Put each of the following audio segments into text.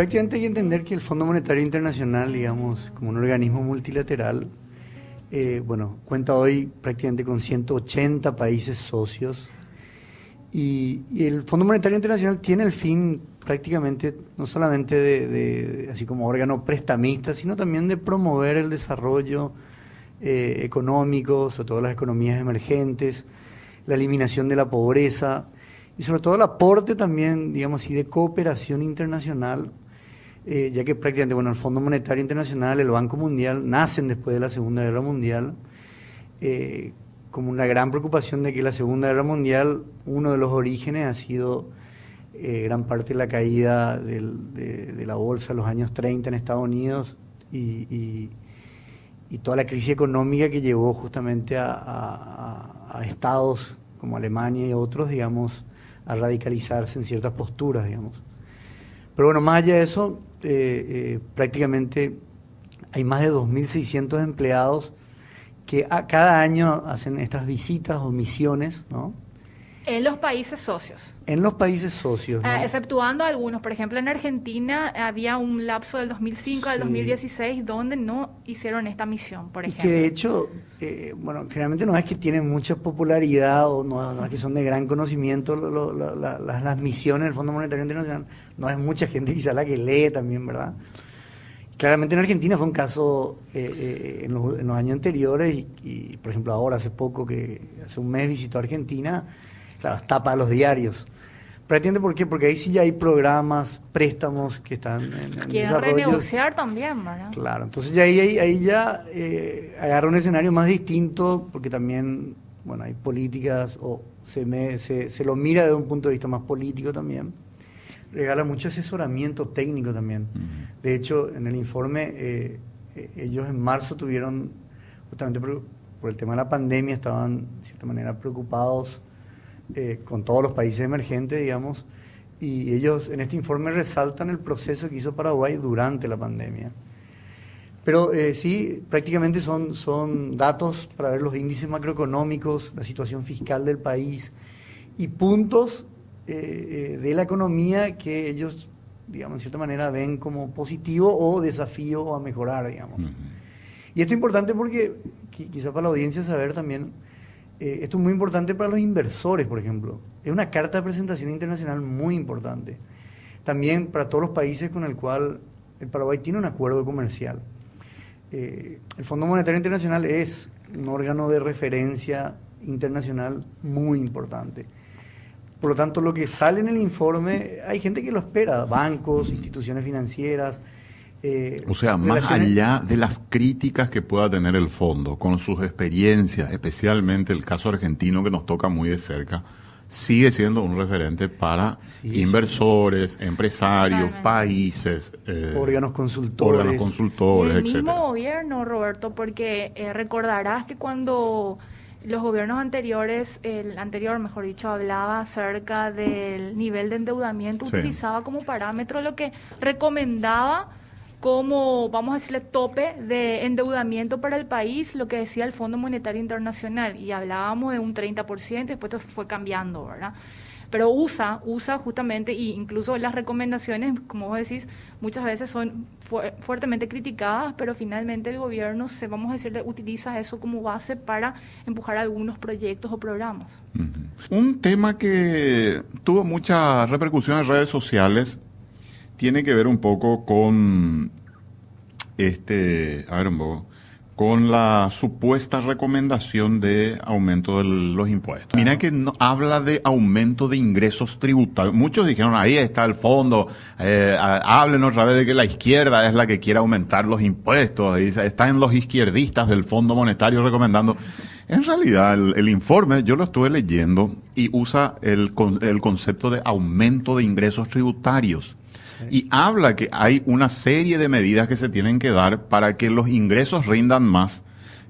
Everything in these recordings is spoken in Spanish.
prácticamente hay que entender que el Fondo Monetario Internacional, digamos, como un organismo multilateral, eh, bueno, cuenta hoy prácticamente con 180 países socios. Y, el Fondo Monetario Internacional tiene el fin prácticamente no solamente de, así como órgano prestamista, sino también de promover el desarrollo eh, económico, sobre todo las economías emergentes, la eliminación de la pobreza y sobre todo el aporte también, digamos así, de cooperación internacional, eh, ya que prácticamente, bueno, el Fondo Monetario Internacional, el Banco Mundial, nacen después de la Segunda Guerra Mundial, eh, como una gran preocupación de que la Segunda Guerra Mundial, uno de los orígenes ha sido eh, gran parte de la caída de, la bolsa en los años 30 en Estados Unidos y, toda la crisis económica que llevó justamente a, estados como Alemania y otros, digamos, a radicalizarse en ciertas posturas, digamos. Pero bueno, más allá de eso, eh, eh, prácticamente hay más de 2.600 empleados que cada año hacen estas visitas o misiones, ¿no? En los países socios. En los países socios. ¿no? Ah, exceptuando algunos. Por ejemplo, en Argentina había un lapso del 2005 al 2016 donde no hicieron esta misión, por ejemplo. Y que de hecho, eh, bueno, generalmente no es que tienen mucha popularidad o no, es que son de gran conocimiento las misiones del Fondo Monetario Internacional. No es mucha gente quizá la que lee también, ¿verdad? Claramente en Argentina fue un caso eh, eh, en, los, años anteriores y, por ejemplo, ahora hace poco, que hace un mes visitó Argentina, claro, tapa los diarios. Pero entiende por qué, porque ahí sí ya hay programas, préstamos que están en, en Quieren renegociar también, ¿verdad? Claro, entonces ya ahí, ahí ya eh, agarra un escenario más distinto, porque también, bueno, hay políticas, o se, me, se, se lo mira desde un punto de vista más político también regala mucho asesoramiento técnico también. De hecho, en el informe, eh, eh, ellos en marzo tuvieron, justamente por, el tema de la pandemia, estaban de cierta manera preocupados eh, con todos los países emergentes, digamos, y ellos en este informe resaltan el proceso que hizo Paraguay durante la pandemia. Pero sí, prácticamente son, son datos para ver los índices macroeconómicos, la situación fiscal del país y puntos eh, eh, de la economía que ellos, digamos, en cierta manera ven como positivo o desafío a mejorar, digamos. Y esto es importante porque, quizá para la audiencia saber también, eh, esto es muy importante para los inversores, por ejemplo. Es una carta de presentación internacional muy importante. También para todos los países con el cual el Paraguay tiene un acuerdo comercial. el Fondo Monetario Internacional es un órgano de referencia internacional muy importante. Por lo tanto, lo que sale en el informe, hay gente que lo espera, bancos, instituciones financieras. Eh, o sea, más allá de las críticas que pueda tener el fondo, con sus experiencias, especialmente el caso argentino que nos toca muy de cerca, sigue siendo un referente para inversores, empresarios, países, eh, órganos consultores, órganos consultores, el mismo gobierno, Roberto, porque eh, recordarás que cuando los gobiernos anteriores, el anterior, mejor dicho, hablaba acerca del nivel de endeudamiento, utilizaba como parámetro lo que recomendaba como, vamos a decirle, tope de endeudamiento para el país, lo que decía el Fondo Monetario Internacional, y hablábamos de un 30%, después fue cambiando, ¿verdad? pero usa, usa justamente, y incluso las recomendaciones, como vos decís, muchas veces son fuertemente criticadas, pero finalmente el gobierno, se, vamos a decirle, utiliza eso como base para empujar algunos proyectos o programas. Un tema que tuvo mucha repercusión en redes sociales tiene que ver un poco con este, a ver un poco, con la supuesta recomendación de aumento de los impuestos. Mira que no, habla de aumento de ingresos tributarios. Muchos dijeron, ahí está el fondo, eh, hablen otra vez de que la izquierda es la que quiere aumentar los impuestos, están los izquierdistas del Fondo Monetario recomendando. En realidad, el, informe, yo lo estuve leyendo y usa el, el concepto de aumento de ingresos tributarios y habla que hay una serie de medidas que se tienen que dar para que los ingresos rindan más,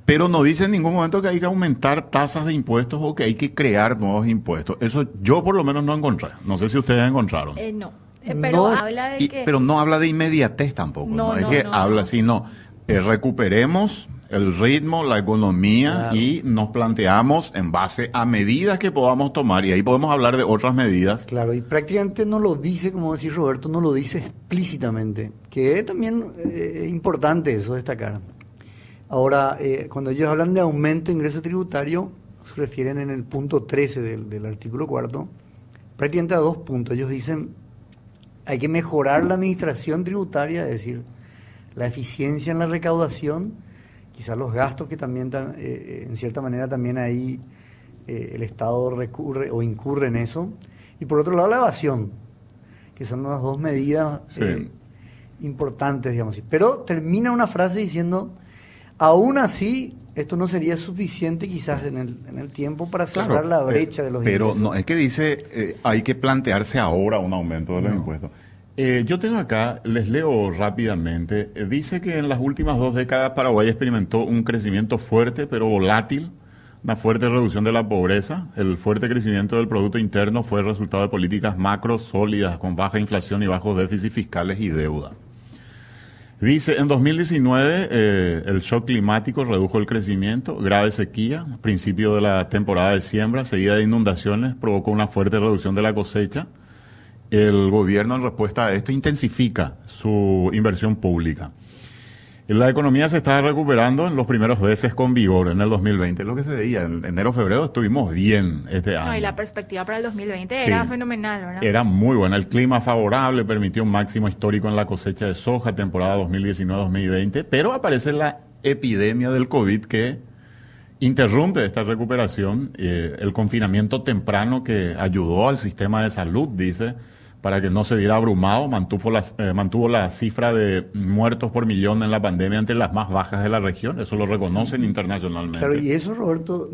pero no dice en ningún momento que hay que aumentar tasas de impuestos o que hay que crear nuevos impuestos. Eso yo por lo menos no encontré. No sé si ustedes encontraron. Eh, no. Eh, pero habla de Pero no habla de inmediatez tampoco. No, es que habla así, no. Eh, recuperemos el ritmo, la economía y nos planteamos en base a medidas que podamos tomar y ahí podemos hablar de otras medidas. Claro, y prácticamente no lo dice, como decía Roberto, no lo dice explícitamente, que es también eh, importante eso destacar. Ahora, eh, cuando ellos hablan de aumento de ingreso tributario, se refieren en el punto 13 del, del artículo cuarto, prácticamente a dos puntos. Ellos dicen, hay que mejorar la administración tributaria, es decir, la eficiencia en la recaudación, quizás los gastos que también, eh, eh, en cierta manera, también ahí eh, el Estado recurre o incurre en eso. Y por otro lado, la evasión, que son las dos medidas importantes, digamos así. Pero termina una frase diciendo, aún así, esto no sería suficiente quizás en el, en el tiempo para cerrar la brecha de los pero Pero no, es que dice, hay que plantearse ahora un aumento de los impuestos. Eh, yo tengo acá, les leo rápidamente, eh, dice que en las últimas dos décadas Paraguay experimentó un crecimiento fuerte pero volátil, una fuerte reducción de la pobreza, el fuerte crecimiento del Producto Interno fue el resultado de políticas macro sólidas con baja inflación y bajos déficits fiscales y deuda. Dice, en 2019 eh, el shock climático redujo el crecimiento, grave sequía, principio de la temporada de siembra, seguida de inundaciones, provocó una fuerte reducción de la cosecha, el gobierno en respuesta a esto intensifica su inversión pública. La economía se está recuperando en los primeros meses con vigor en el 2020, lo que se veía. En enero, febrero estuvimos bien este año. y la perspectiva para el 2020 era fenomenal, ¿verdad? Era muy buena. El clima favorable permitió un máximo histórico en la cosecha de soja, temporada 2019-2020, pero aparece la epidemia del COVID que interrumpe esta recuperación. Eh, el confinamiento temprano que ayudó al sistema de salud, dice, para que no se viera abrumado, mantuvo la, eh, mantuvo la cifra de muertos por millón en la pandemia entre las más bajas de la región, eso lo reconocen internacionalmente. Claro, y eso, Roberto,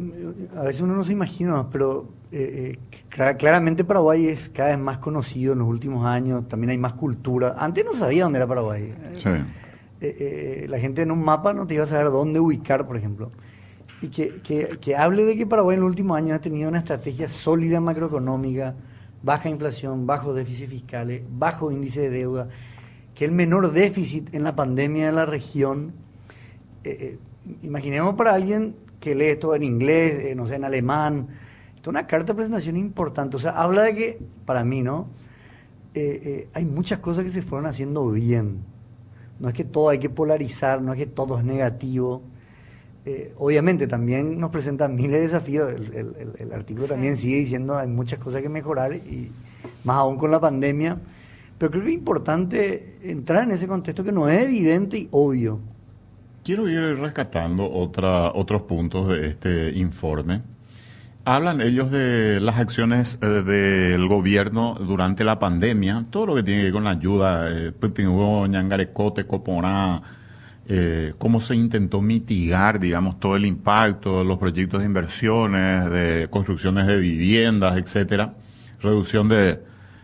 a veces uno no se imagina, pero eh, eh, claramente Paraguay es cada vez más conocido en los últimos años, también hay más cultura. Antes no sabía dónde era Paraguay. Sí. la gente en un mapa no te iba a saber dónde ubicar, por ejemplo. Y que, que, que hable de que Paraguay en los últimos años ha tenido una estrategia sólida macroeconómica, baja inflación, bajo déficit fiscales, bajo índice de deuda, que el menor déficit en la pandemia de la región. Eh, eh, imaginemos para alguien que lee esto en inglés, eh, no sé, en alemán, esto es una carta de presentación importante. O sea, habla de que, para mí, ¿no? hay muchas cosas que se fueron haciendo bien. No es que todo hay que polarizar, no es que todo es negativo. Eh, obviamente también nos presenta miles de desafíos. El, artículo también sigue diciendo hay muchas cosas que mejorar y más aún con la pandemia. Pero creo que es importante entrar en ese contexto que no es evidente y obvio. Quiero ir rescatando otra, otros puntos de este informe. Hablan ellos de las acciones eh, del gobierno durante la pandemia, todo lo que tiene que ver con la ayuda, eh, Ñangarecote, Coporá, eh, cómo se intentó mitigar, digamos, todo el impacto de los proyectos de inversiones, de construcciones de viviendas, etcétera, reducción de,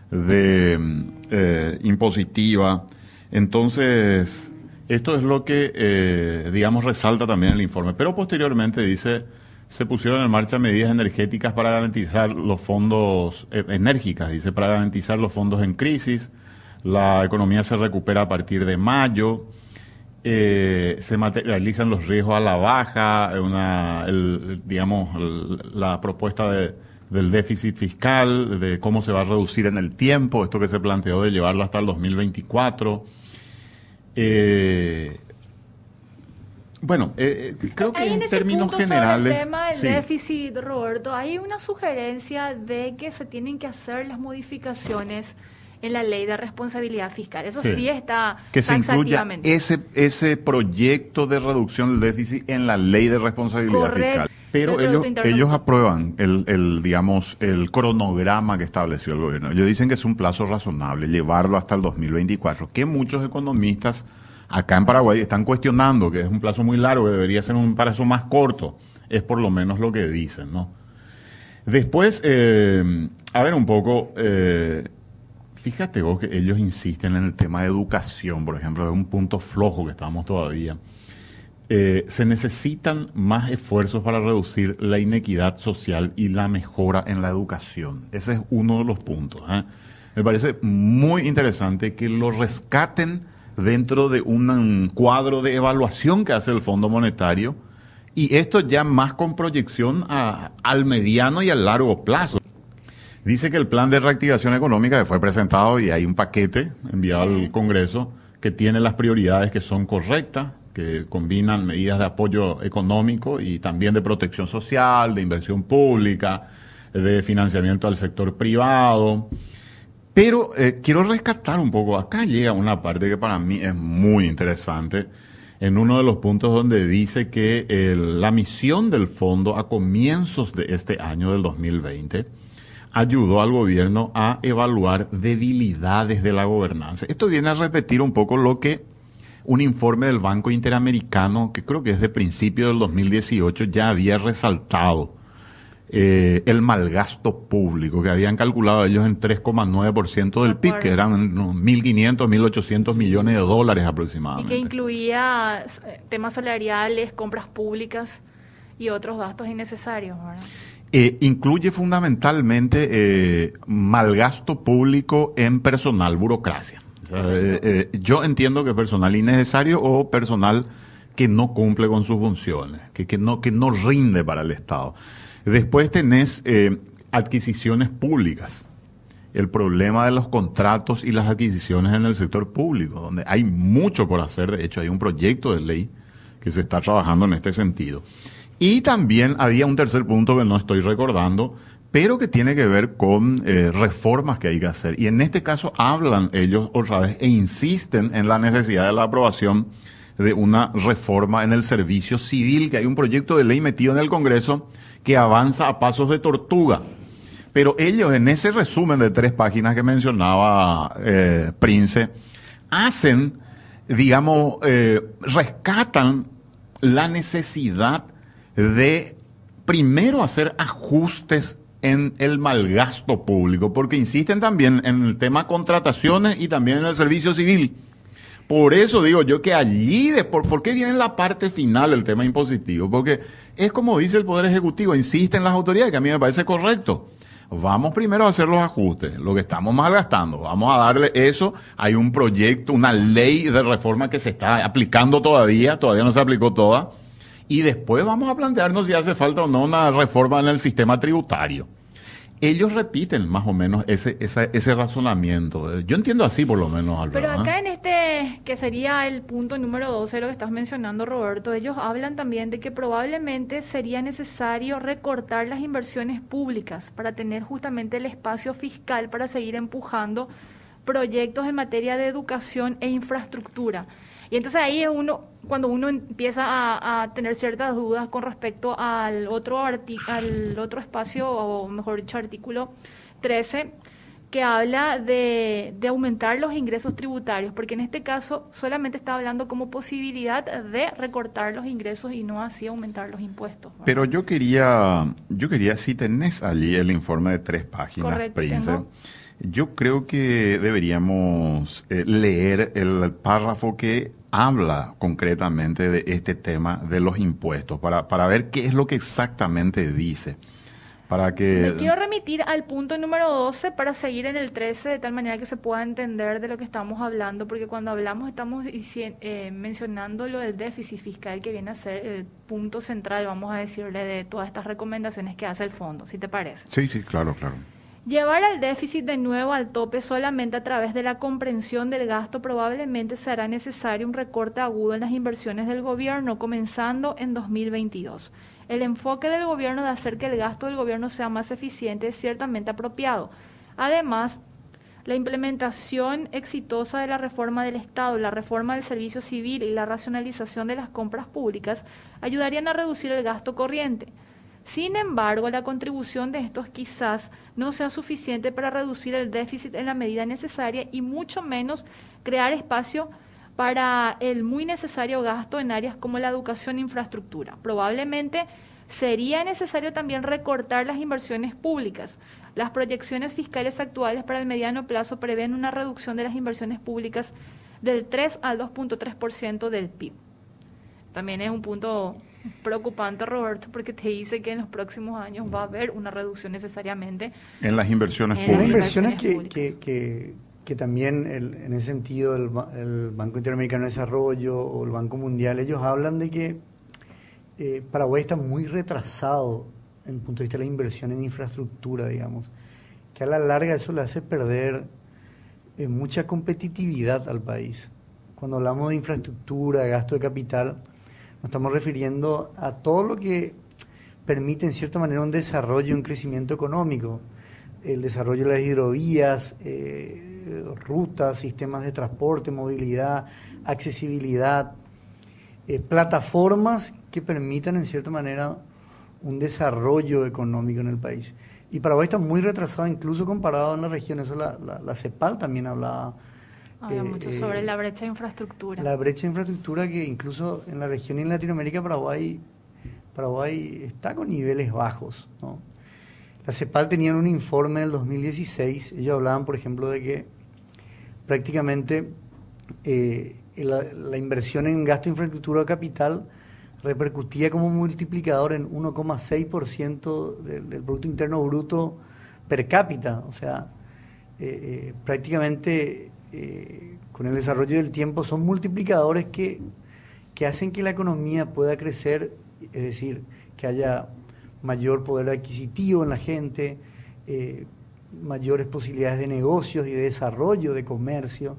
de eh, impositiva. Entonces, esto es lo que, eh, digamos, resalta también el informe. Pero posteriormente dice, se pusieron en marcha medidas energéticas para garantizar los fondos, enérgicas, dice, para garantizar los fondos en crisis. La economía se recupera a partir de mayo eh, se materializan los riesgos a la baja, una, digamos, la propuesta de, del déficit fiscal, de cómo se va a reducir en el tiempo, esto que se planteó de llevarlo hasta el 2024. Eh, bueno, eh, eh, creo que en, términos generales. el tema del déficit, Roberto, hay una sugerencia de que se tienen que hacer las modificaciones en la ley de responsabilidad fiscal. Eso sí, está que se incluya ese ese proyecto de reducción del déficit en la ley de responsabilidad fiscal. Pero ellos, ellos aprueban el, el, digamos, el cronograma que estableció el gobierno. Ellos dicen que es un plazo razonable llevarlo hasta el 2024, que muchos economistas acá en Paraguay están cuestionando que es un plazo muy largo, que debería ser un plazo más corto. Es por lo menos lo que dicen, ¿no? Después, eh, a ver un poco, eh, Fíjate vos que ellos insisten en el tema de educación, por ejemplo, es un punto flojo que estamos todavía. Eh, se necesitan más esfuerzos para reducir la inequidad social y la mejora en la educación. Ese es uno de los puntos. ¿eh? Me parece muy interesante que lo rescaten dentro de un cuadro de evaluación que hace el Fondo Monetario y esto ya más con proyección al mediano y al largo plazo. Dice que el plan de reactivación económica que fue presentado y hay un paquete enviado al Congreso que tiene las prioridades que son correctas, que combinan medidas de apoyo económico y también de protección social, de inversión pública, de financiamiento al sector privado. Pero eh, quiero rescatar un poco, acá llega una parte que para mí es muy interesante, en uno de los puntos donde dice que la misión del fondo a comienzos de este año del 2020 ayudó al gobierno a evaluar debilidades de la gobernanza. Esto viene a repetir un poco lo que un informe del Banco Interamericano, que creo que es de principio del 2018, ya había resaltado eh, el malgasto público, que habían calculado ellos en 3,9% del PIB, que eran 1.500, 1.800 millones de dólares aproximadamente. Y que incluía eh, temas salariales, compras públicas y otros gastos innecesarios. Eh, incluye fundamentalmente eh, malgasto público en personal, burocracia. Eh, yo entiendo que personal innecesario o personal que no cumple con sus funciones, que, que, no, que no rinde para el Estado. Después tenés adquisiciones públicas. El problema de los contratos y las adquisiciones en el sector público, donde hay mucho por hacer. De hecho, hay un proyecto de ley que se está trabajando en este sentido. Y también había un tercer punto que no estoy recordando, pero que tiene que ver con eh, reformas que hay que hacer. Y en este caso hablan ellos otra vez e insisten en la necesidad de la aprobación de una reforma en el servicio civil, que hay un proyecto de ley metido en el Congreso que avanza a pasos de tortuga. Pero ellos en ese resumen de tres páginas que mencionaba eh, Prince, hacen, digamos, eh, rescatan la necesidad de primero hacer ajustes en el malgasto público, porque insisten también en el tema contrataciones y también en el servicio civil. Por eso digo yo que allí, ¿por qué viene la parte final el tema impositivo? Porque es como dice el Poder Ejecutivo, insisten las autoridades, que a mí me parece correcto. Vamos primero a hacer los ajustes, lo que estamos malgastando, vamos a darle eso. Hay un proyecto, una ley de reforma que se está aplicando todavía, todavía no se aplicó toda y después vamos a plantearnos si hace falta o no una reforma en el sistema tributario. Ellos repiten más o menos ese, ese, razonamiento. Yo entiendo así por lo menos, Pero acá en este, que sería el punto número 12, lo que estás mencionando, Roberto, ellos hablan también de que probablemente sería necesario recortar las inversiones públicas para tener justamente el espacio fiscal para seguir empujando proyectos en materia de educación e infraestructura. Y entonces ahí es uno, cuando uno empieza a, tener ciertas dudas con respecto al otro, al otro espacio, o mejor dicho, artículo 13, que habla de, aumentar los ingresos tributarios, porque en este caso solamente está hablando como posibilidad de recortar los ingresos y no así aumentar los impuestos. Pero yo quería, yo quería, si tenés allí el informe de tres páginas, Prince, yo creo que deberíamos eh, leer el párrafo que habla concretamente de este tema de los impuestos, para, para ver qué es lo que exactamente dice. Para que... Me quiero remitir al punto número 12 para seguir en el 13 de tal manera que se pueda entender de lo que estamos hablando, porque cuando hablamos estamos eh, mencionando lo del déficit fiscal que viene a ser el punto central, vamos a decirle, de todas estas recomendaciones que hace el fondo, si te parece. Sí, sí, claro, claro. Llevar al déficit de nuevo al tope solamente a través de la comprensión del gasto probablemente será necesario un recorte agudo en las inversiones del gobierno comenzando en 2022. El enfoque del gobierno de hacer que el gasto del gobierno sea más eficiente es ciertamente apropiado. Además, la implementación exitosa de la reforma del Estado, la reforma del servicio civil y la racionalización de las compras públicas ayudarían a reducir el gasto corriente. Sin embargo, la contribución de estos quizás no sea suficiente para reducir el déficit en la medida necesaria y mucho menos crear espacio para el muy necesario gasto en áreas como la educación e infraestructura. Probablemente sería necesario también recortar las inversiones públicas. Las proyecciones fiscales actuales para el mediano plazo prevén una reducción de las inversiones públicas del 3 al 2.3% del PIB. También es un punto preocupante, Roberto, porque te dice que en los próximos años va a haber una reducción necesariamente en las inversiones públicas. Las inversiones que, que también en ese sentido el, Banco Interamericano de Desarrollo o el Banco Mundial, ellos hablan de que eh, Paraguay está muy retrasado en el punto de vista de la inversión en infraestructura, digamos, que a la larga eso le hace perder eh, mucha competitividad al país. Cuando hablamos de infraestructura, de gasto de capital, nos estamos refiriendo a todo lo que permite en cierta manera un desarrollo, un crecimiento económico, el desarrollo de las hidrovías, eh, rutas, sistemas de transporte, movilidad, accesibilidad, eh, plataformas que permitan en cierta manera un desarrollo económico en el país. Y Paraguay está muy retrasado incluso comparado en la región, eso la, la, CEPAL también hablaba. Habla mucho eh, sobre la brecha de infraestructura. La brecha de infraestructura que incluso en la región y en Latinoamérica Paraguay, Paraguay está con niveles bajos. ¿no? La CEPAL tenía un informe del 2016, ellos hablaban, por ejemplo, de que prácticamente eh, la, inversión en gasto de infraestructura capital repercutía como multiplicador en 1,6% del, del Producto Interno Bruto per cápita. O sea, eh, eh, prácticamente con el desarrollo del tiempo son multiplicadores que, que hacen que la economía pueda crecer, es decir, que haya mayor poder adquisitivo en la gente, eh, mayores posibilidades de negocios y de desarrollo, de comercio,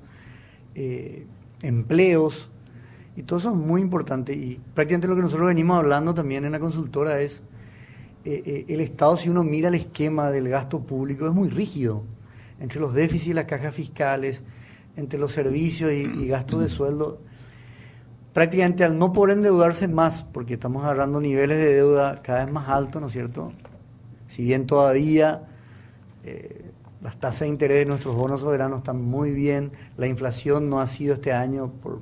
eh, empleos, y todo eso es muy importante. Y prácticamente lo que nosotros venimos hablando también en la consultora es, eh, el Estado, si uno mira el esquema del gasto público, es muy rígido, entre los déficits y las cajas fiscales, entre los servicios y, gastos de sueldo prácticamente al no poder endeudarse más, porque estamos agarrando niveles de deuda cada vez más altos, ¿no es cierto? Si bien todavía eh, las tasas de interés de nuestros bonos soberanos están muy bien, la inflación no ha sido este año, por,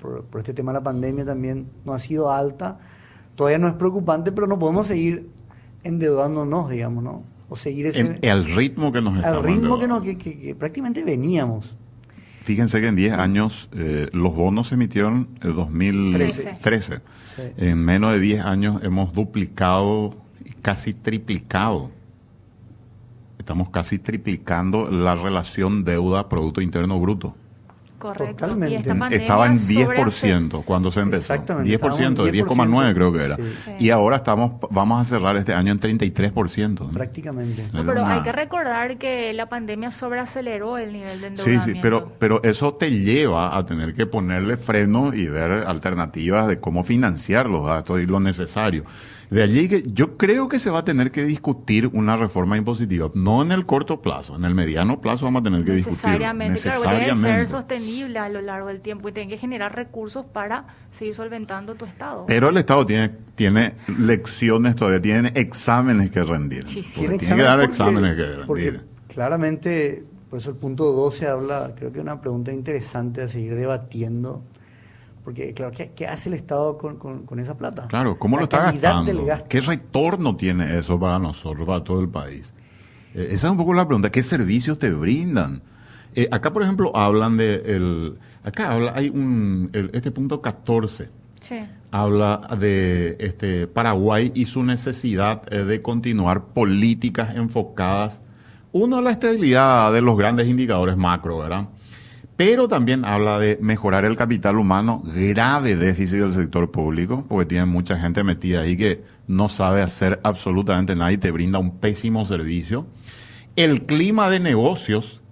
por, este tema de la pandemia también, no ha sido alta, todavía no es preocupante, pero no podemos seguir endeudándonos, digamos, ¿no? O seguir ese... El, ritmo que nos Al ritmo que, nos, que prácticamente veníamos. Fíjense que en 10 años eh, los bonos se emitieron en 2013. En menos de 10 años hemos duplicado, casi triplicado. Estamos casi triplicando la relación deuda-producto interno bruto. Correcto. estaba en 10% cuando se empezó. 10%, 10,9 creo que era. Y ahora estamos vamos a cerrar este año en 33%. Prácticamente. pero hay que recordar que la pandemia sobreaceleró el nivel de endeudamiento. Sí, sí, pero, pero eso te lleva a tener que ponerle freno y ver alternativas de cómo financiar los gastos y lo necesario. De allí que yo creo que se va a tener que discutir una reforma impositiva, no en el corto plazo, en el mediano plazo vamos a tener que discutir. Necesariamente, claro, debe ser sostenible a lo largo del tiempo y tiene que generar recursos para seguir solventando tu Estado. Pero el Estado tiene, tiene lecciones todavía, tiene exámenes que rendir. tiene, que dar exámenes que rendir. Porque claramente, por eso el punto 12 habla, creo que es una pregunta interesante a seguir debatiendo porque, claro, ¿qué, hace el Estado con, esa plata? Claro, ¿cómo lo está gastando? ¿Qué retorno tiene eso para nosotros, para todo el país? Eh, esa es un poco la pregunta. ¿Qué servicios te brindan? Eh, acá, por ejemplo, hablan de... El, acá habla, hay un... este punto 14. Sí. Habla de este Paraguay y su necesidad eh, de continuar políticas enfocadas, uno, a la estabilidad de los grandes indicadores macro, ¿verdad? Pero también habla de mejorar el capital humano, grave déficit del sector público, porque tiene mucha gente metida ahí que no sabe hacer absolutamente nada y te brinda un pésimo servicio. El clima de negocios,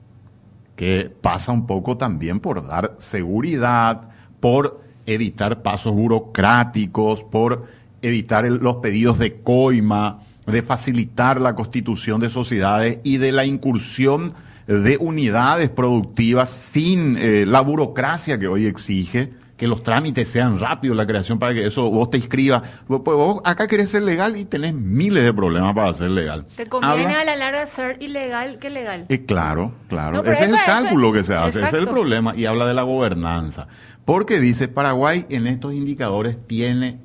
que pasa un poco también por dar seguridad, por evitar pasos burocráticos, por evitar los pedidos de coima, de facilitar la constitución de sociedades y de la incursión de unidades productivas sin eh, la burocracia que hoy exige, que los trámites sean rápidos, la creación para que eso vos te inscribas. Pues vos acá querés ser legal y tenés miles de problemas para ser legal. Te conviene a la larga ser ilegal que legal. Eh, claro, claro. ese es el cálculo que se hace, ese es el problema. Y habla de la gobernanza. Porque dice, Paraguay en estos indicadores tiene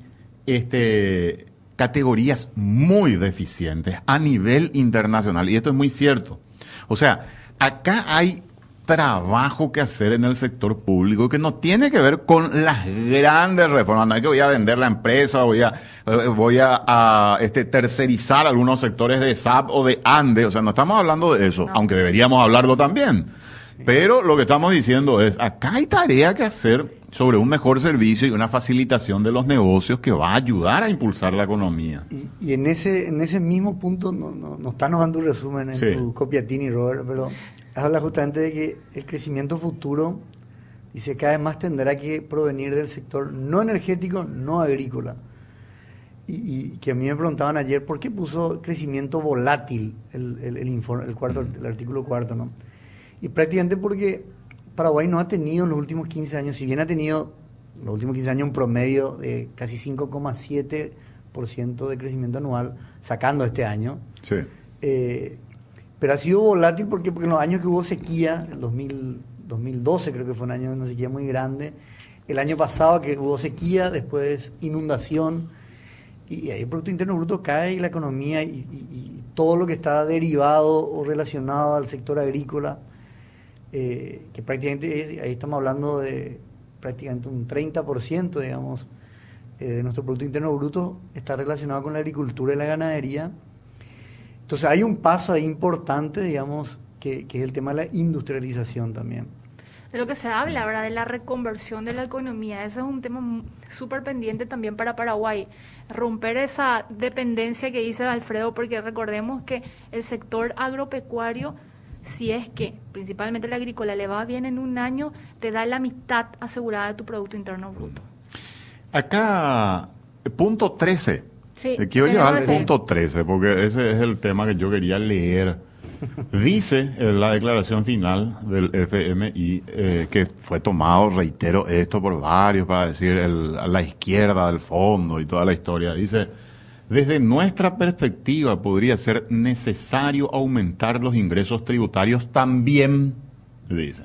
este categorías muy deficientes a nivel internacional. Y esto es muy cierto. O sea, acá hay trabajo que hacer en el sector público que no tiene que ver con las grandes reformas. No es que voy a vender la empresa, voy a, eh, voy a, este, tercerizar algunos sectores de SAP o de ANDE. O sea, no estamos hablando de eso, aunque deberíamos hablarlo también. Pero lo que estamos diciendo es, acá hay tarea que hacer sobre un mejor servicio y una facilitación de los negocios que va a ayudar a impulsar la economía. Y, en ese en ese mismo punto, no, no, no está dando un resumen en tu copia, Tini, Robert, pero habla justamente de que el crecimiento futuro, dice, cada vez más tendrá que provenir del sector no energético, no agrícola. Y, que a mí me preguntaban ayer, ¿por qué puso crecimiento volátil el, el, el, informe, el, cuarto, el artículo cuarto? ¿no? Y prácticamente porque Paraguay no ha tenido en los últimos 15 años, si bien ha tenido en los últimos 15 años un promedio de casi 5,7% de crecimiento anual, sacando este año. Sí. Eh, pero ha sido volátil porque, porque en los años que hubo sequía, el 2012 creo que fue un año de una sequía muy grande, el año pasado que hubo sequía, después inundación, y ahí el Producto Interno Bruto cae y la economía y, todo lo que está derivado o relacionado al sector agrícola, eh, que prácticamente ahí estamos hablando de prácticamente un 30%, digamos, eh, de nuestro Producto Interno Bruto está relacionado con la agricultura y la ganadería entonces hay un paso ahí importante, digamos, que, es el tema de la industrialización también. De lo que se habla, ¿verdad? De la reconversión de la economía. Ese es un tema súper pendiente también para Paraguay. Romper esa dependencia que dice Alfredo, porque recordemos que el sector agropecuario, si es que principalmente la agrícola le va bien en un año, te da la mitad asegurada de tu Producto Interno Bruto. Acá, punto 13 te quiero llevar al punto 13, porque ese es el tema que yo quería leer. Dice en la declaración final del FMI, eh, que fue tomado, reitero esto por varios, para decir el, a la izquierda del fondo y toda la historia, dice, desde nuestra perspectiva podría ser necesario aumentar los ingresos tributarios también, dice.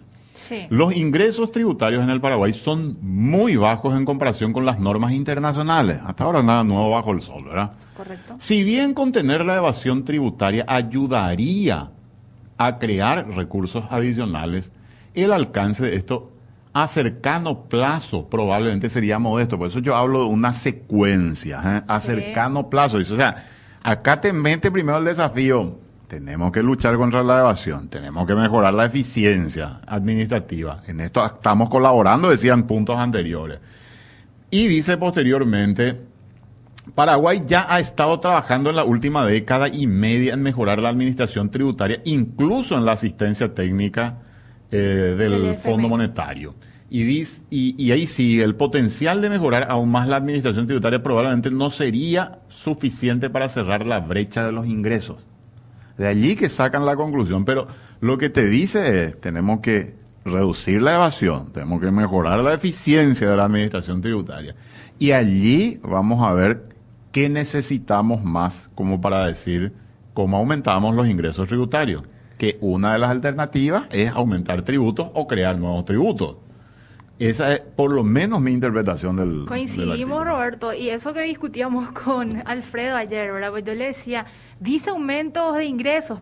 Los ingresos tributarios en el Paraguay son muy bajos en comparación con las normas internacionales. Hasta ahora nada nuevo bajo el sol, ¿verdad? Correcto. Si bien contener la evasión tributaria ayudaría a crear recursos adicionales, el alcance de esto a cercano plazo probablemente sería modesto. Por eso yo hablo de una secuencia, ¿eh? a cercano plazo. o sea, acá te mete primero el desafío tenemos que luchar contra la evasión, tenemos que mejorar la eficiencia administrativa. En esto estamos colaborando, decían puntos anteriores. Y dice posteriormente, Paraguay ya ha estado trabajando en la última década y media en mejorar la administración tributaria, incluso en la asistencia técnica eh, del Fondo Monetario. Y, y, y, ahí sí, el potencial de mejorar aún más la administración tributaria probablemente no sería suficiente para cerrar la brecha de los ingresos. De allí que sacan la conclusión, pero lo que te dice es, tenemos que reducir la evasión, tenemos que mejorar la eficiencia de la administración tributaria. Y allí vamos a ver qué necesitamos más como para decir cómo aumentamos los ingresos tributarios. Que una de las alternativas es aumentar tributos o crear nuevos tributos. Esa es por lo menos mi interpretación del. Coincidimos, Roberto, y eso que discutíamos con Alfredo ayer, ¿verdad? Pues yo le decía, dice aumentos de ingresos.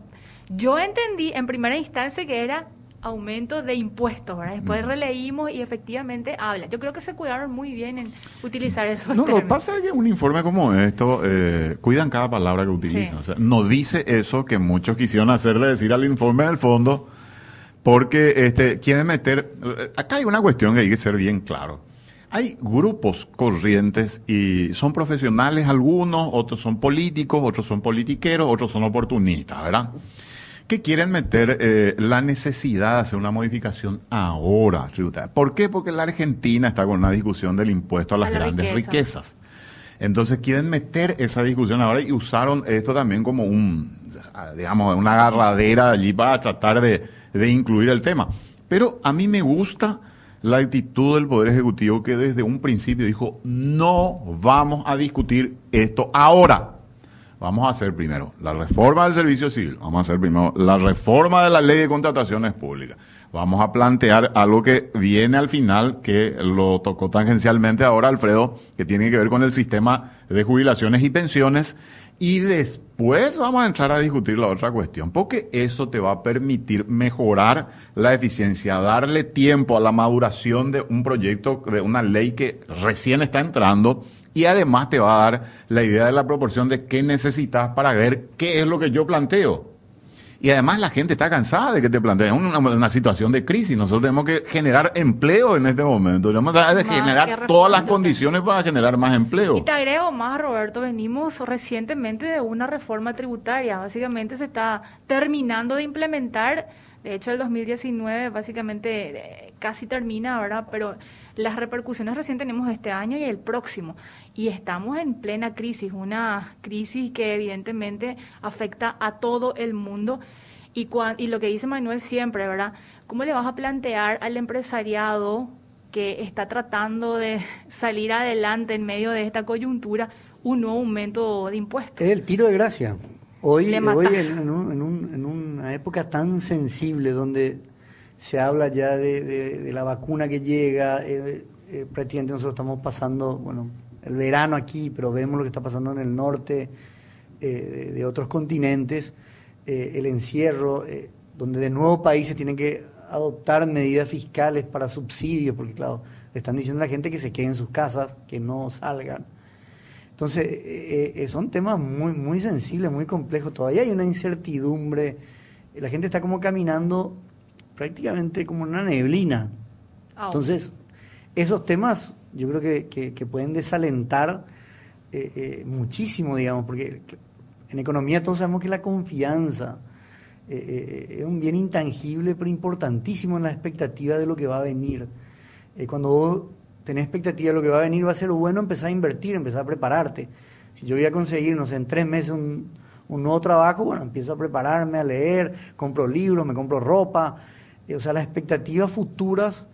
Yo entendí en primera instancia que era aumento de impuestos, ¿verdad? Después releímos y efectivamente habla. Yo creo que se cuidaron muy bien en utilizar esos No, lo que pasa es que un informe como esto, eh, cuidan cada palabra que utilizan. O sea, no dice eso que muchos quisieron hacerle decir al informe del fondo, porque este, quieren meter... Eh, acá hay una cuestión que hay que ser bien claro. Hay grupos corrientes y son profesionales algunos, otros son políticos, otros son politiqueros, otros son oportunistas, ¿verdad? Que quieren meter eh, la necesidad de hacer una modificación ahora ¿Por qué? Porque la Argentina está con una discusión del impuesto a las grandes riquezas. Entonces quieren meter esa discusión ahora y usaron esto también como un, digamos, una agarradera allí para tratar de, de incluir el tema. Pero a mí me gusta la actitud del Poder Ejecutivo que desde un principio dijo, no vamos a discutir esto ahora. Vamos a hacer primero la reforma del servicio civil, vamos a hacer primero la reforma de la ley de contrataciones públicas. Vamos a plantear algo que viene al final, que lo tocó tangencialmente ahora Alfredo, que tiene que ver con el sistema de jubilaciones y pensiones y después vamos a entrar a discutir la otra cuestión, porque eso te va a permitir mejorar la eficiencia, darle tiempo a la maduración de un proyecto, de una ley que recién está entrando y además te va a dar la idea de la proporción de qué necesitas para ver qué es lo que yo planteo. Y además la gente está cansada de que te planteen una, una situación de crisis. Nosotros tenemos que generar empleo en este momento. Tenemos que generar todas las condiciones para generar más empleo. Y te agrego más, Roberto, venimos recientemente de una reforma tributaria. Básicamente se está terminando de implementar. De hecho, el 2019 básicamente eh, casi termina, ¿verdad? Pero las repercusiones recién tenemos este año y el próximo. Y estamos en plena crisis, una crisis que evidentemente afecta a todo el mundo. Y, y lo que dice Manuel siempre, ¿verdad? ¿Cómo le vas a plantear al empresariado que está tratando de salir adelante en medio de esta coyuntura un nuevo aumento de impuestos? Es el tiro de gracia. Hoy, hoy en, en, una época tan sensible donde se habla ya de, la vacuna que llega, eh, eh, prácticamente nosotros estamos pasando, bueno, el verano aquí, pero vemos lo que está pasando en el norte eh, de, otros continentes, el encierro, donde de nuevo países tienen que adoptar medidas fiscales para subsidios, porque claro, le están diciendo a la gente que se quede en sus casas, que no salgan. Entonces, son temas muy, muy sensibles, muy complejos. Todavía hay una incertidumbre. La gente está como caminando prácticamente como una neblina. Ah, Entonces, esos temas yo creo que, pueden desalentar eh, eh, muchísimo, digamos, porque en economía todos sabemos que la confianza eh, es un bien intangible pero importantísimo en la expectativa de lo que va a venir. cuando vos tenés expectativa de lo que va a venir, va a ser bueno empezar a invertir, empezar a prepararte. Si yo voy a conseguir, no sé, en tres meses un, un nuevo trabajo, bueno, empiezo a prepararme, a leer, compro libros, me compro ropa, o sea, las expectativas futuras,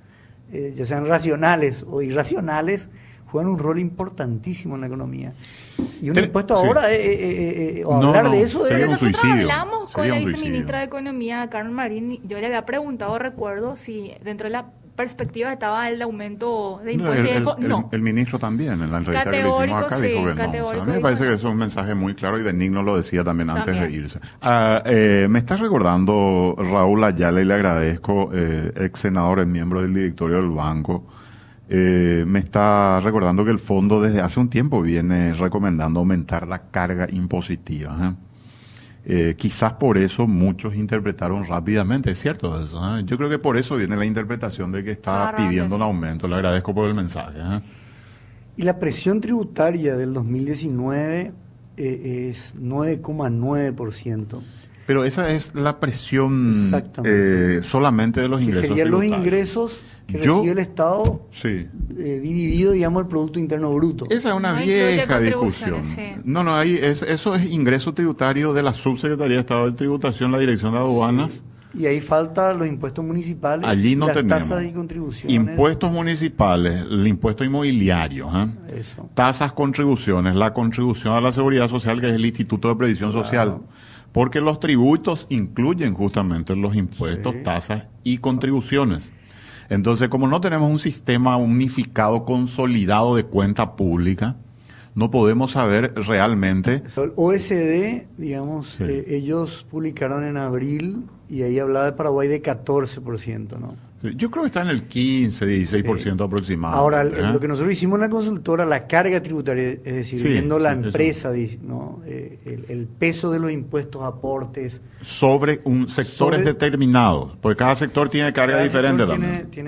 eh, ya sean racionales o irracionales, juegan un rol importantísimo en la economía. Y un impuesto ahora, eh, eh, o hablar de eso... De... Nosotros hablamos con la viceministra de Economía, Carmen Marín, yo le había preguntado, recuerdo, si dentro de la perspectiva estaba el aumento de impuestos. No, el, ministro también, en la entrevista que le hicimos acá, dijo que no. a mí me parece que es un mensaje muy claro y Benigno lo decía también, antes de irse. Ah, eh, me está recordando Raúl Ayala y le agradezco, eh, ex senador, miembro del directorio del banco. Eh, me está recordando que el fondo desde hace un tiempo viene recomendando aumentar la carga impositiva. ¿Eh? Quizás por eso muchos interpretaron rápidamente, es cierto eso. ¿eh? Yo creo que por eso viene la interpretación de que está pidiendo un aumento. Le agradezco por el mensaje. ¿eh? Y la presión tributaria del 2019 es 9,9%. Pero esa es la presión solamente de los ingresos. Serían los ingresos que recibe el Estado sí. Eh, dividido, digamos, el Producto Interno Bruto. Esa es una vieja discusión. No, no, ahí es, eso es ingreso tributario de la Subsecretaría de Estado de Tributación, la Dirección de Aduanas. Y ahí falta los impuestos municipales, Allí no las tenemos. tasas y contribuciones. Impuestos municipales, el impuesto inmobiliario, ¿eh? tasas, contribuciones, la contribución a la seguridad social, que es el Instituto de Previsión Social. Porque los tributos incluyen justamente los impuestos, tasas y contribuciones. Entonces, como no tenemos un sistema unificado, consolidado de cuenta pública, no podemos saber realmente. El OSD, digamos, eh, ellos publicaron en abril y ahí hablaba de Paraguay de 14%, ¿no? Yo creo que está en el 15, 16% aproximado. Ahora, lo que nosotros hicimos en la consultora, la carga tributaria, es decir, viendo la empresa, ¿no? Eh, el, peso de los impuestos, aportes. Sobre un sectores determinados, porque cada sector tiene carga diferente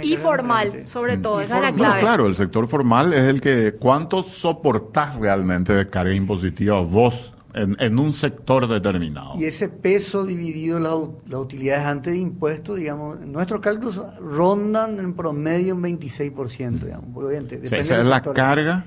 y formal, sobre todo, esa es la clave. claro, el sector formal es el que, ¿cuánto soportás realmente de carga impositiva vos en, un sector determinado. Y ese peso dividido las la utilidades antes de impuestos, digamos, nuestros cálculos rondan en promedio un 26%, digamos. Obviamente, depende esa es la carga.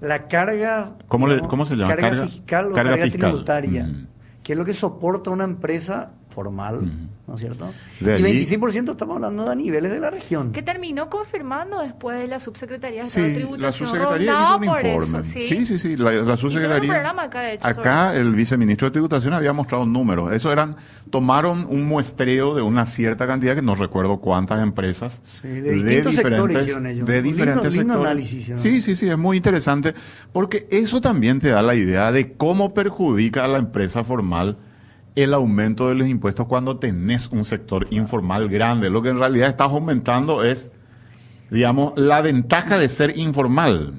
La carga. ¿Cómo, ¿cómo se llama? Carga, fiscal o carga, tributaria. Mm. Que es lo que soporta una empresa formal, ¿no es cierto? y 25% estamos hablando de niveles de la región. Que terminó confirmando después de la subsecretaría de Estado de Tributación. La subsecretaría hizo un informe. ¿sí? sí, sí, la, subsecretaría. acá, el viceministro de Tributación había mostrado números. Eso eran, tomaron un muestreo de una cierta cantidad, que no recuerdo cuántas empresas. de, distintos diferentes, sectores De diferentes sectores. Sí, sí, sí, es muy interesante, porque eso también te da la idea de cómo perjudica a la empresa formal el aumento de los impuestos cuando tenés un sector informal grande. Lo que en realidad estás aumentando es, digamos, la ventaja de ser informal.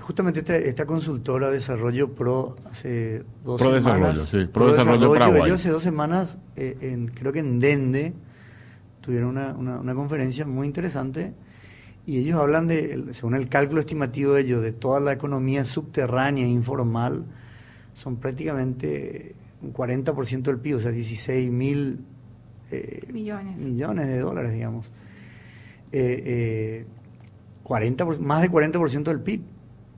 justamente esta, esta, consultora Desarrollo Pro hace dos Pro semanas. Desarrollo, sí. Pro, Desarrollo, Paraguay. Ellos hace dos semanas, eh, en, creo que en Dende, tuvieron una, una, una, conferencia muy interesante y ellos hablan de, según el cálculo estimativo de ellos, de toda la economía subterránea e informal, son prácticamente un 40% del PIB, o sea, 16 mil eh, millones. millones de dólares, digamos. Eh, 40 más de 40% del PIB.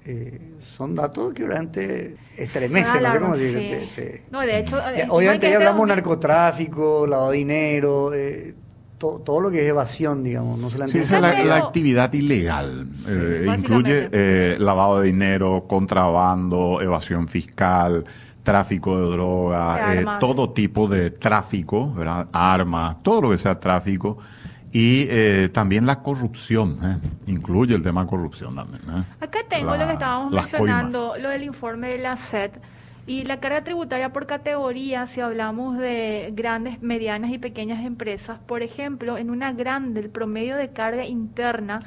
Eh, son datos que realmente estremecen, no sé cómo decir. Sí. Te, te, no, de hecho, eh, obviamente ya hablamos de narcotráfico, lavado de dinero, eh, to, todo lo que es evasión, digamos, no se la Sí, esa es la, la, actividad ilegal. Sí, eh, incluye eh, lavado de dinero, contrabando, evasión fiscal, tráfico de droga, eh, todo tipo de tráfico, ¿verdad? armas, todo lo que sea tráfico. Y eh, también la corrupción, ¿eh? incluye el tema de corrupción también. ¿eh? Acá tengo La- lo que estábamos mencionando, lo del informe de la SED. Y la carga tributaria por categoría, si hablamos de grandes, medianas y pequeñas empresas, por ejemplo, en una grande el promedio de carga interna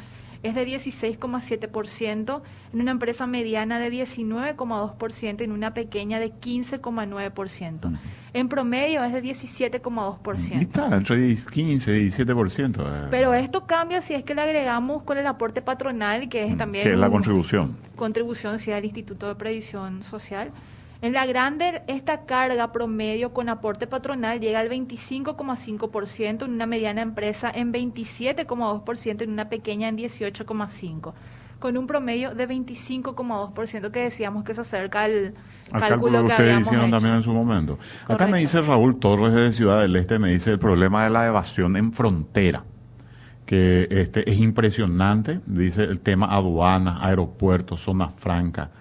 es de 16,7%, en una empresa mediana de 19,2% y en una pequeña de 15,9%. Ujú. En promedio es de Y 17,2%. está entre 10, 15 y 17%. eh, Pero esto cambia si es que le agregamos con el aporte patronal, que es también que es la un- contribución. contribución sí, al Instituto de Previsión Social. En la grande, esta carga promedio con aporte patronal llega al 25,5%, en una mediana empresa en 27,2% y en una pequeña en 18,5%, con un promedio de 25,2% que decíamos que se acerca al, Al cálculo, que que ustedes hicieron hecho. también en su momento. Acá me dice Raúl Torres de Ciudad del Este, me dice el problema de la evasión en frontera, que este es impresionante, dice el tema aduanas, aeropuertos, zona franca,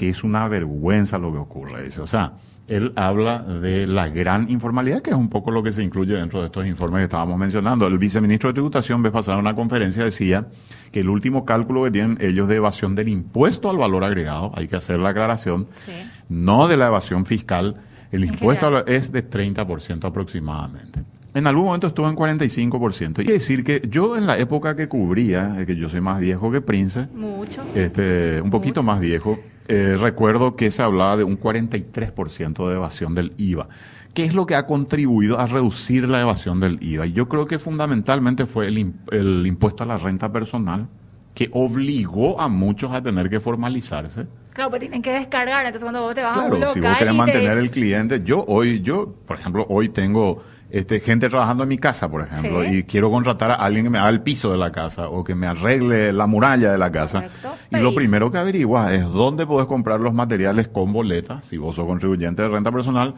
que es una vergüenza lo que ocurre, dice. O sea, él habla de la gran informalidad, que es un poco lo que se incluye dentro de estos informes que estábamos mencionando. El viceministro de Tributación, vez pasada en una conferencia, decía que el último cálculo que tienen ellos de evasión del impuesto al valor agregado, hay que hacer la aclaración, Sí. no de la evasión fiscal, el impuesto es de 30% aproximadamente. En algún momento estuvo en 45%. Y hay que decir que yo en la época que cubría, eh, que yo soy más viejo que Prince, Mucho. este, un poquito Mucho. más viejo, eh, recuerdo que se hablaba de un 43% de evasión del IVA. ¿Qué es lo que ha contribuido a reducir la evasión del IVA? Y yo creo que fundamentalmente fue el, im- el impuesto a la renta personal, que obligó a muchos a tener que formalizarse. Claro, pues tienen que descargar, entonces cuando vos te vas a un Claro, local si vos querés mantener te- el cliente, yo hoy, yo, por ejemplo, hoy tengo este, gente trabajando en mi casa, por ejemplo, Sí. y quiero contratar a alguien que me haga el piso de la casa o que me arregle la muralla de la casa. Correcto. Y lo primero que averiguas es dónde podés comprar los materiales con boleta, si vos sos contribuyente de renta personal,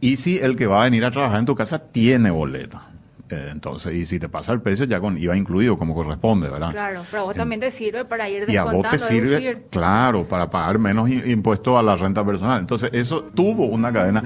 y si el que va a venir a trabajar en tu casa tiene boleta. Eh, entonces, y si te pasa el precio ya con IVA incluido, como corresponde, ¿verdad? Claro, pero a vos En- también te sirve para ir y a vos te sirve, deducir. claro, para pagar menos i- impuesto a la renta personal. Entonces, eso tuvo una cadena.